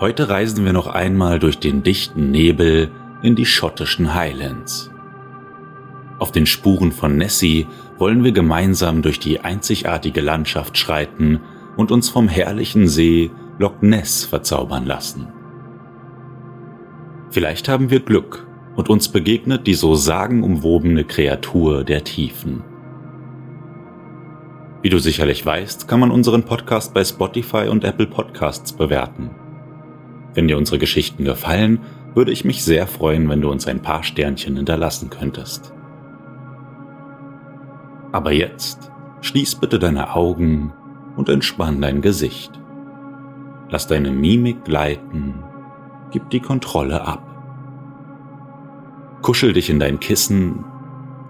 Heute reisen wir noch einmal durch den dichten Nebel in die schottischen Highlands. Auf den Spuren von Nessie wollen wir gemeinsam durch die einzigartige Landschaft schreiten und uns vom herrlichen See Loch Ness verzaubern lassen. Vielleicht haben wir Glück und uns begegnet die so sagenumwobene Kreatur der Tiefen. Wie du sicherlich weißt, kann man unseren Podcast bei Spotify und Apple Podcasts bewerten. Wenn dir unsere Geschichten gefallen, würde ich mich sehr freuen, wenn du uns ein paar Sternchen hinterlassen könntest. Aber jetzt schließ bitte deine Augen und entspann dein Gesicht. Lass deine Mimik gleiten, gib die Kontrolle ab. Kuschel dich in dein Kissen,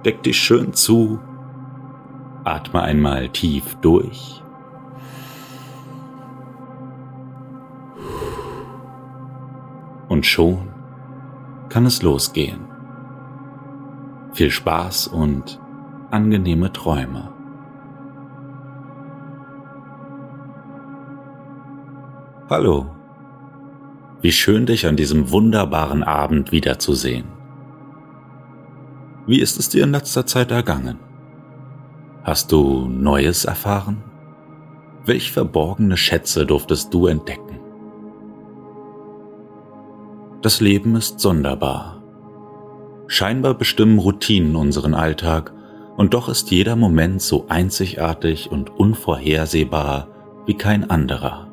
deck dich schön zu, atme einmal tief durch und schon kann es losgehen. Viel Spaß und angenehme Träume. Hallo, wie schön dich an diesem wunderbaren Abend wiederzusehen. Wie ist es dir in letzter Zeit ergangen? Hast du Neues erfahren? Welch verborgene Schätze durftest du entdecken? Das Leben ist sonderbar. Scheinbar bestimmen Routinen unseren Alltag, und doch ist jeder Moment so einzigartig und unvorhersehbar wie kein anderer.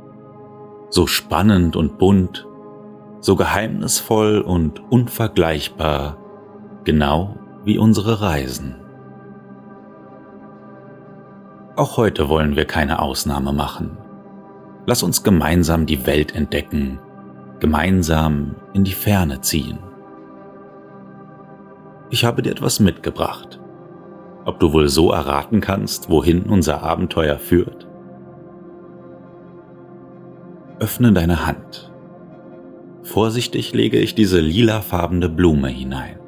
So spannend und bunt, so geheimnisvoll und unvergleichbar, genau wie unsere Reisen. Auch heute wollen wir keine Ausnahme machen. Lass uns gemeinsam die Welt entdecken gemeinsam in die Ferne ziehen. Ich habe dir etwas mitgebracht. Ob du wohl so erraten kannst, wohin unser Abenteuer führt? Öffne deine Hand. Vorsichtig lege ich diese lilafarbene Blume hinein.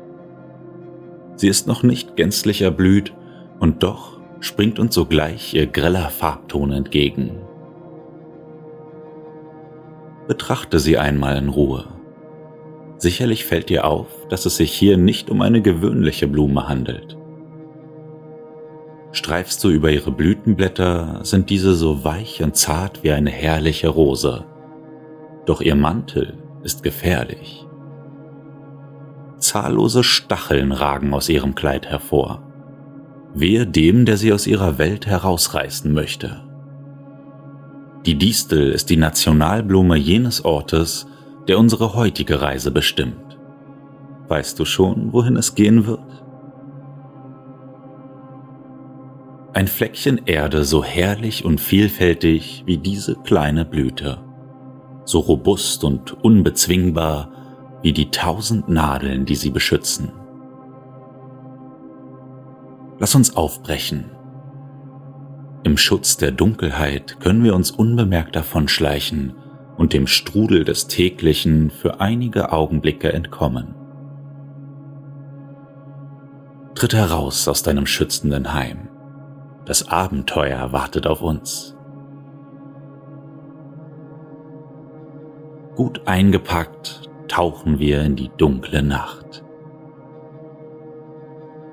Sie ist noch nicht gänzlich erblüht und doch springt uns sogleich ihr greller Farbton entgegen betrachte sie einmal in Ruhe. Sicherlich fällt dir auf, dass es sich hier nicht um eine gewöhnliche Blume handelt. Streifst du über ihre Blütenblätter, sind diese so weich und zart wie eine herrliche Rose. Doch ihr Mantel ist gefährlich. Zahllose Stacheln ragen aus ihrem Kleid hervor. Wehe dem, der sie aus ihrer Welt herausreißen möchte. Die Distel ist die Nationalblume jenes Ortes, der unsere heutige Reise bestimmt. Weißt du schon, wohin es gehen wird? Ein Fleckchen Erde so herrlich und vielfältig wie diese kleine Blüte, so robust und unbezwingbar wie die tausend Nadeln, die sie beschützen. Lass uns aufbrechen im Schutz der Dunkelheit können wir uns unbemerkt davonschleichen und dem Strudel des täglichen für einige Augenblicke entkommen. Tritt heraus aus deinem schützenden Heim. Das Abenteuer wartet auf uns. Gut eingepackt tauchen wir in die dunkle Nacht.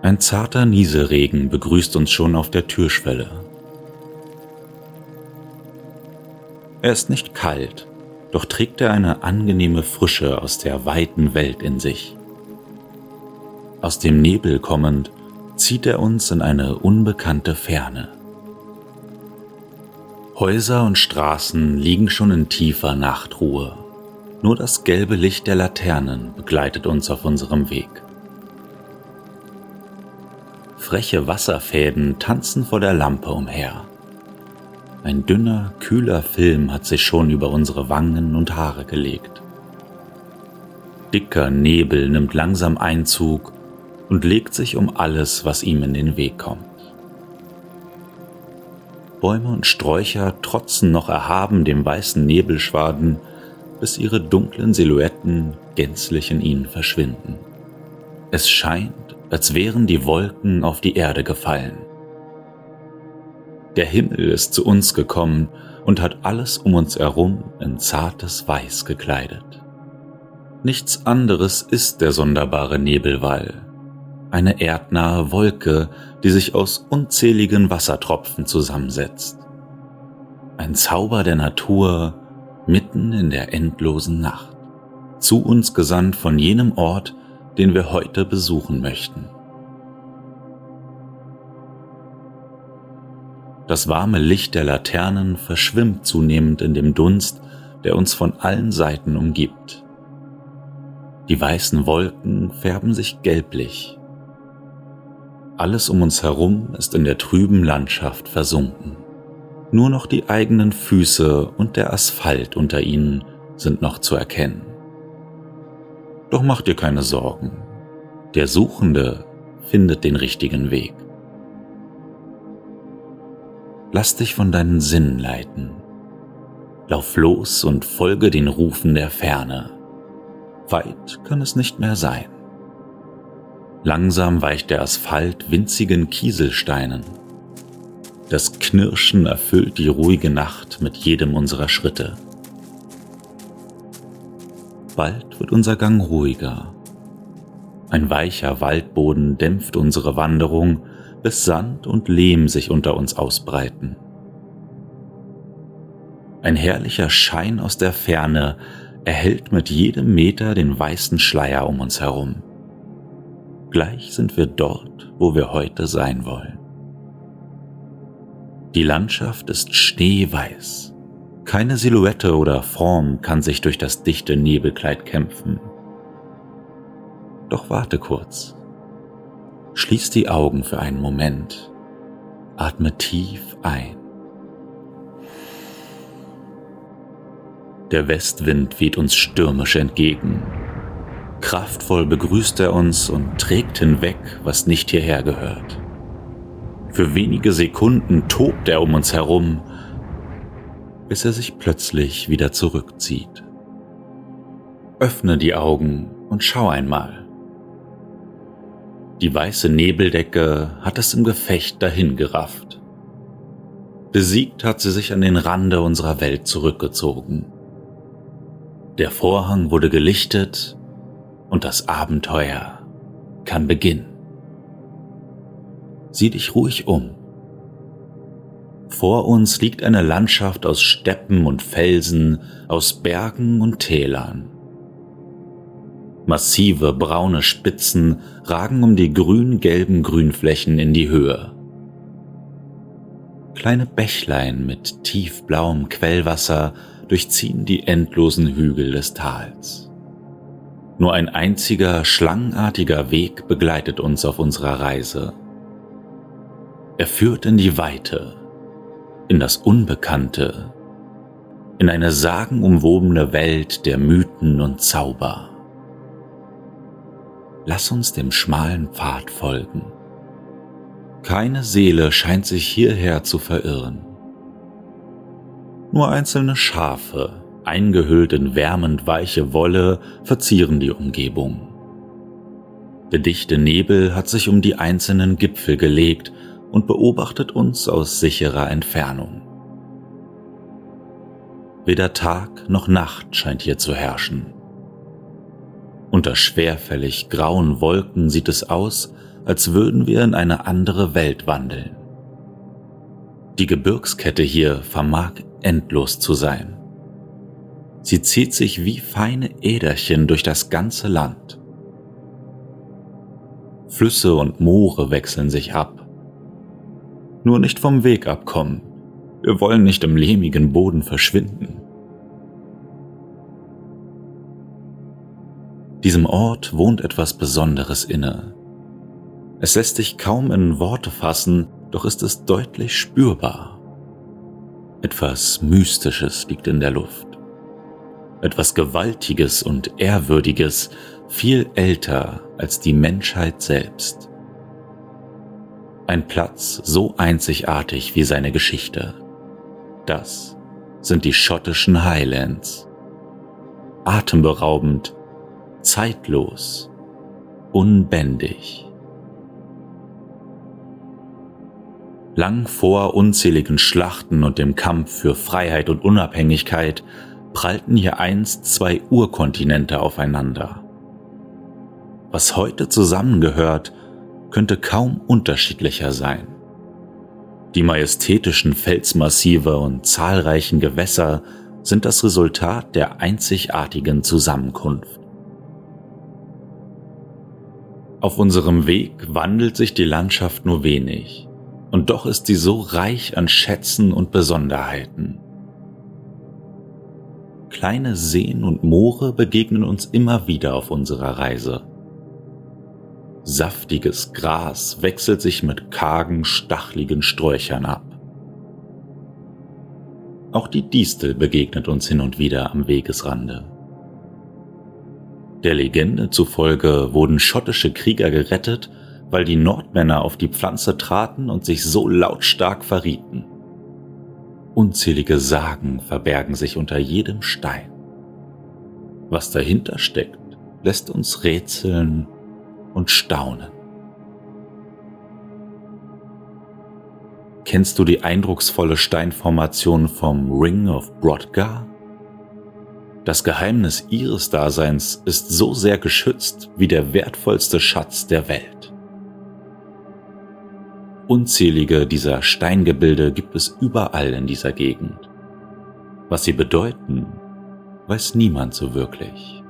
Ein zarter Nieselregen begrüßt uns schon auf der Türschwelle. Er ist nicht kalt, doch trägt er eine angenehme Frische aus der weiten Welt in sich. Aus dem Nebel kommend zieht er uns in eine unbekannte Ferne. Häuser und Straßen liegen schon in tiefer Nachtruhe. Nur das gelbe Licht der Laternen begleitet uns auf unserem Weg. Freche Wasserfäden tanzen vor der Lampe umher. Ein dünner, kühler Film hat sich schon über unsere Wangen und Haare gelegt. Dicker Nebel nimmt langsam Einzug und legt sich um alles, was ihm in den Weg kommt. Bäume und Sträucher trotzen noch erhaben dem weißen Nebelschwaden, bis ihre dunklen Silhouetten gänzlich in ihnen verschwinden. Es scheint, als wären die Wolken auf die Erde gefallen. Der Himmel ist zu uns gekommen und hat alles um uns herum in zartes Weiß gekleidet. Nichts anderes ist der sonderbare Nebelwall, eine erdnahe Wolke, die sich aus unzähligen Wassertropfen zusammensetzt. Ein Zauber der Natur mitten in der endlosen Nacht, zu uns gesandt von jenem Ort, den wir heute besuchen möchten. Das warme Licht der Laternen verschwimmt zunehmend in dem Dunst, der uns von allen Seiten umgibt. Die weißen Wolken färben sich gelblich. Alles um uns herum ist in der trüben Landschaft versunken. Nur noch die eigenen Füße und der Asphalt unter ihnen sind noch zu erkennen. Doch mach dir keine Sorgen. Der Suchende findet den richtigen Weg. Lass dich von deinen Sinnen leiten. Lauf los und folge den Rufen der Ferne. Weit kann es nicht mehr sein. Langsam weicht der Asphalt winzigen Kieselsteinen. Das Knirschen erfüllt die ruhige Nacht mit jedem unserer Schritte. Bald wird unser Gang ruhiger. Ein weicher Waldboden dämpft unsere Wanderung, bis Sand und Lehm sich unter uns ausbreiten. Ein herrlicher Schein aus der Ferne erhellt mit jedem Meter den weißen Schleier um uns herum. Gleich sind wir dort, wo wir heute sein wollen. Die Landschaft ist schneeweiß. Keine Silhouette oder Form kann sich durch das dichte Nebelkleid kämpfen. Doch warte kurz. Schließ die Augen für einen Moment. Atme tief ein. Der Westwind weht uns stürmisch entgegen. Kraftvoll begrüßt er uns und trägt hinweg, was nicht hierher gehört. Für wenige Sekunden tobt er um uns herum, bis er sich plötzlich wieder zurückzieht. Öffne die Augen und schau einmal. Die weiße Nebeldecke hat es im Gefecht dahingerafft. Besiegt hat sie sich an den Rande unserer Welt zurückgezogen. Der Vorhang wurde gelichtet und das Abenteuer kann beginnen. Sieh dich ruhig um. Vor uns liegt eine Landschaft aus Steppen und Felsen, aus Bergen und Tälern. Massive braune Spitzen ragen um die grün-gelben Grünflächen in die Höhe. Kleine Bächlein mit tiefblauem Quellwasser durchziehen die endlosen Hügel des Tals. Nur ein einziger schlangenartiger Weg begleitet uns auf unserer Reise. Er führt in die Weite, in das Unbekannte, in eine sagenumwobene Welt der Mythen und Zauber. Lass uns dem schmalen Pfad folgen. Keine Seele scheint sich hierher zu verirren. Nur einzelne Schafe, eingehüllt in wärmend weiche Wolle, verzieren die Umgebung. Der dichte Nebel hat sich um die einzelnen Gipfel gelegt und beobachtet uns aus sicherer Entfernung. Weder Tag noch Nacht scheint hier zu herrschen. Unter schwerfällig grauen Wolken sieht es aus, als würden wir in eine andere Welt wandeln. Die Gebirgskette hier vermag endlos zu sein. Sie zieht sich wie feine Äderchen durch das ganze Land. Flüsse und Moore wechseln sich ab. Nur nicht vom Weg abkommen. Wir wollen nicht im lehmigen Boden verschwinden. Diesem Ort wohnt etwas Besonderes inne. Es lässt sich kaum in Worte fassen, doch ist es deutlich spürbar. Etwas Mystisches liegt in der Luft. etwas Gewaltiges und Ehrwürdiges, viel älter als die Menschheit selbst. Ein Platz so einzigartig wie seine Geschichte. Das sind die schottischen Highlands. Atemberaubend, zeitlos, unbändig. Lang vor unzähligen Schlachten und dem Kampf für Freiheit und Unabhängigkeit prallten hier einst zwei Urkontinente aufeinander. Was heute zusammengehört, könnte kaum unterschiedlicher sein. Die majestätischen Felsmassive und zahlreichen Gewässer sind das Resultat der einzigartigen Zusammenkunft. Auf unserem Weg wandelt sich die Landschaft nur wenig, und doch ist sie so reich an Schätzen und Besonderheiten. Kleine Seen und Moore begegnen uns immer wieder auf unserer Reise. Saftiges Gras wechselt sich mit kargen, stachligen Sträuchern ab. Auch die Distel begegnet uns hin und wieder am Wegesrande. Der Legende zufolge wurden schottische Krieger gerettet, weil die Nordmänner auf die Pflanze traten und sich so lautstark verrieten. Unzählige Sagen verbergen sich unter jedem Stein. Was dahinter steckt, lässt uns rätseln und staunen. Kennst du die eindrucksvolle Steinformation vom Ring of Brodgar? Das Geheimnis ihres Daseins ist so sehr geschützt wie der wertvollste Schatz der Welt. Unzählige dieser Steingebilde gibt es überall in dieser Gegend. Was sie bedeuten, weiß niemand so wirklich.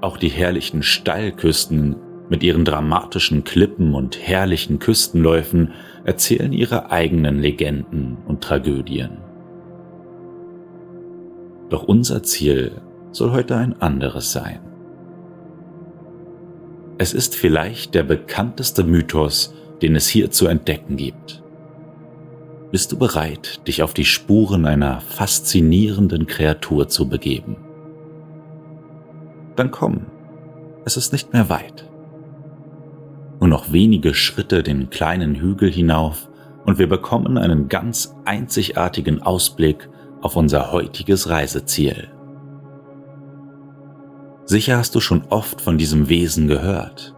Auch die herrlichen Steilküsten mit ihren dramatischen Klippen und herrlichen Küstenläufen erzählen ihre eigenen Legenden und Tragödien. Doch unser Ziel soll heute ein anderes sein. Es ist vielleicht der bekannteste Mythos, den es hier zu entdecken gibt. Bist du bereit, dich auf die Spuren einer faszinierenden Kreatur zu begeben? Dann komm, es ist nicht mehr weit. Nur noch wenige Schritte den kleinen Hügel hinauf und wir bekommen einen ganz einzigartigen Ausblick auf unser heutiges Reiseziel. Sicher hast du schon oft von diesem Wesen gehört.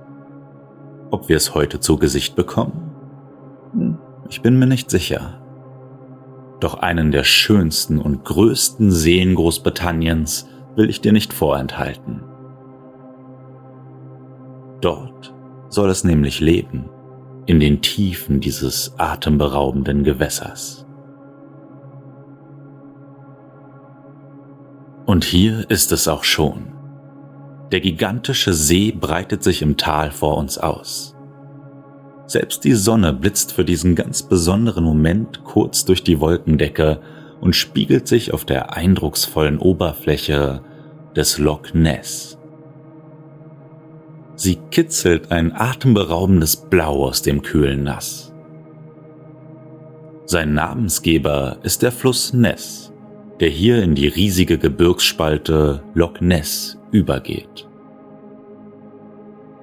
Ob wir es heute zu Gesicht bekommen? Hm, ich bin mir nicht sicher. Doch einen der schönsten und größten Seen Großbritanniens will ich dir nicht vorenthalten. Dort soll es nämlich leben, in den Tiefen dieses atemberaubenden Gewässers. Und hier ist es auch schon. Der gigantische See breitet sich im Tal vor uns aus. Selbst die Sonne blitzt für diesen ganz besonderen Moment kurz durch die Wolkendecke und spiegelt sich auf der eindrucksvollen Oberfläche des Loch Ness. Sie kitzelt ein atemberaubendes Blau aus dem kühlen Nass. Sein Namensgeber ist der Fluss Ness, der hier in die riesige Gebirgsspalte Loch Ness übergeht.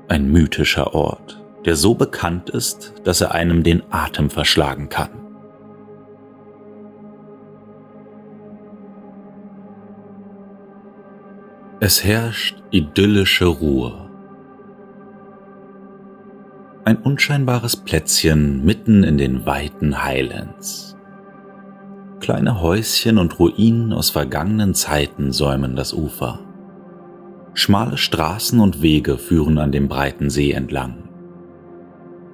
Ein mythischer Ort, der so bekannt ist, dass er einem den Atem verschlagen kann. Es herrscht idyllische Ruhe. Ein unscheinbares Plätzchen mitten in den weiten Highlands. Kleine Häuschen und Ruinen aus vergangenen Zeiten säumen das Ufer. Schmale Straßen und Wege führen an dem breiten See entlang.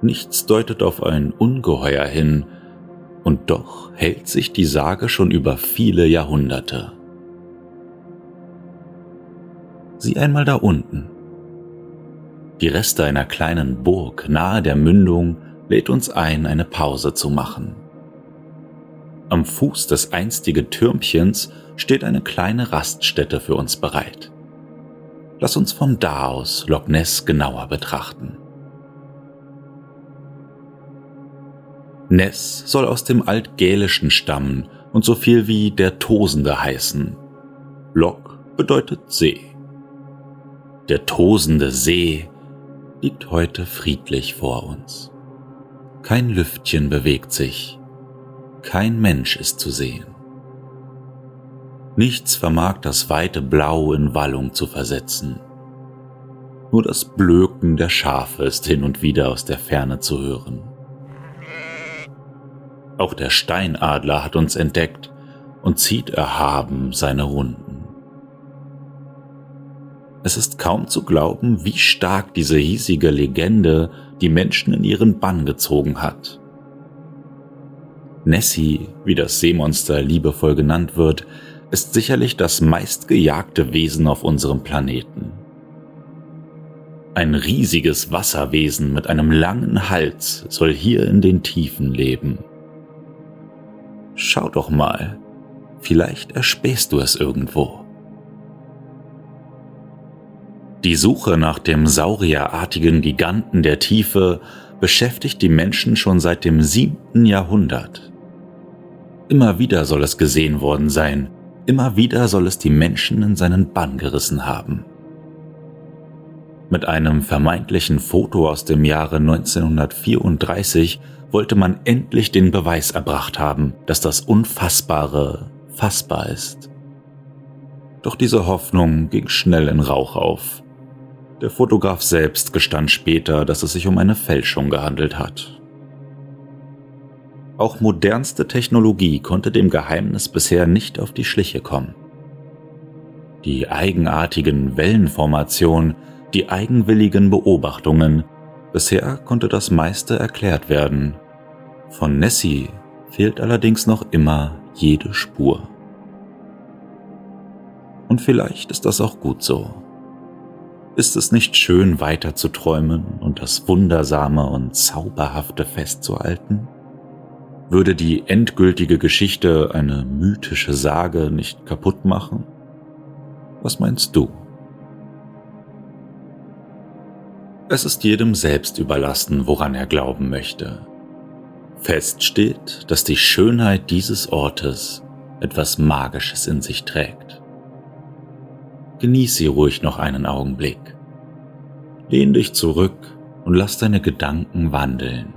Nichts deutet auf ein Ungeheuer hin, und doch hält sich die Sage schon über viele Jahrhunderte. Sieh einmal da unten. Die Reste einer kleinen Burg nahe der Mündung lädt uns ein, eine Pause zu machen. Am Fuß des einstigen Türmchens steht eine kleine Raststätte für uns bereit. Lass uns von da aus Loch Ness genauer betrachten. Ness soll aus dem Altgälischen stammen und so viel wie der Tosende heißen. Loch bedeutet See. Der tosende See liegt heute friedlich vor uns. Kein Lüftchen bewegt sich, kein Mensch ist zu sehen. Nichts vermag das weite Blau in Wallung zu versetzen. Nur das Blöken der Schafe ist hin und wieder aus der Ferne zu hören. Auch der Steinadler hat uns entdeckt und zieht erhaben seine Runden. Es ist kaum zu glauben, wie stark diese hiesige Legende die Menschen in ihren Bann gezogen hat. Nessie, wie das Seemonster liebevoll genannt wird, ist sicherlich das meistgejagte Wesen auf unserem Planeten. Ein riesiges Wasserwesen mit einem langen Hals soll hier in den Tiefen leben. Schau doch mal, vielleicht erspähst du es irgendwo. Die Suche nach dem saurierartigen Giganten der Tiefe beschäftigt die Menschen schon seit dem siebten Jahrhundert. Immer wieder soll es gesehen worden sein, immer wieder soll es die Menschen in seinen Bann gerissen haben. Mit einem vermeintlichen Foto aus dem Jahre 1934 wollte man endlich den Beweis erbracht haben, dass das Unfassbare fassbar ist. Doch diese Hoffnung ging schnell in Rauch auf. Der Fotograf selbst gestand später, dass es sich um eine Fälschung gehandelt hat. Auch modernste Technologie konnte dem Geheimnis bisher nicht auf die Schliche kommen. Die eigenartigen Wellenformationen, die eigenwilligen Beobachtungen, bisher konnte das meiste erklärt werden. Von Nessie fehlt allerdings noch immer jede Spur. Und vielleicht ist das auch gut so. Ist es nicht schön weiter zu träumen und das Wundersame und Zauberhafte festzuhalten? Würde die endgültige Geschichte eine mythische Sage nicht kaputt machen? Was meinst du? Es ist jedem selbst überlassen, woran er glauben möchte. Fest steht, dass die Schönheit dieses Ortes etwas Magisches in sich trägt. Genieß sie ruhig noch einen Augenblick. Lehn dich zurück und lass deine Gedanken wandeln.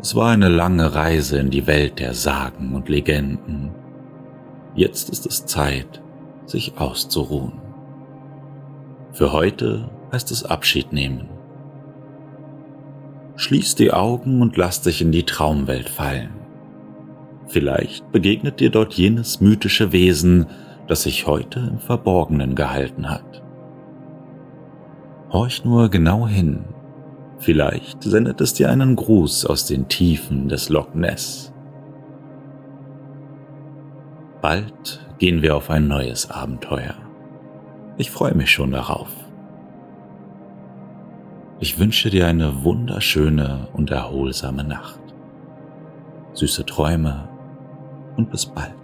Es war eine lange Reise in die Welt der Sagen und Legenden. Jetzt ist es Zeit, sich auszuruhen. Für heute heißt es Abschied nehmen. Schließ die Augen und lass dich in die Traumwelt fallen. Vielleicht begegnet dir dort jenes mythische Wesen, das sich heute im Verborgenen gehalten hat. Horch nur genau hin, vielleicht sendet es dir einen Gruß aus den Tiefen des Loch Ness. Bald gehen wir auf ein neues Abenteuer. Ich freue mich schon darauf. Ich wünsche dir eine wunderschöne und erholsame Nacht. Süße Träume und bis bald.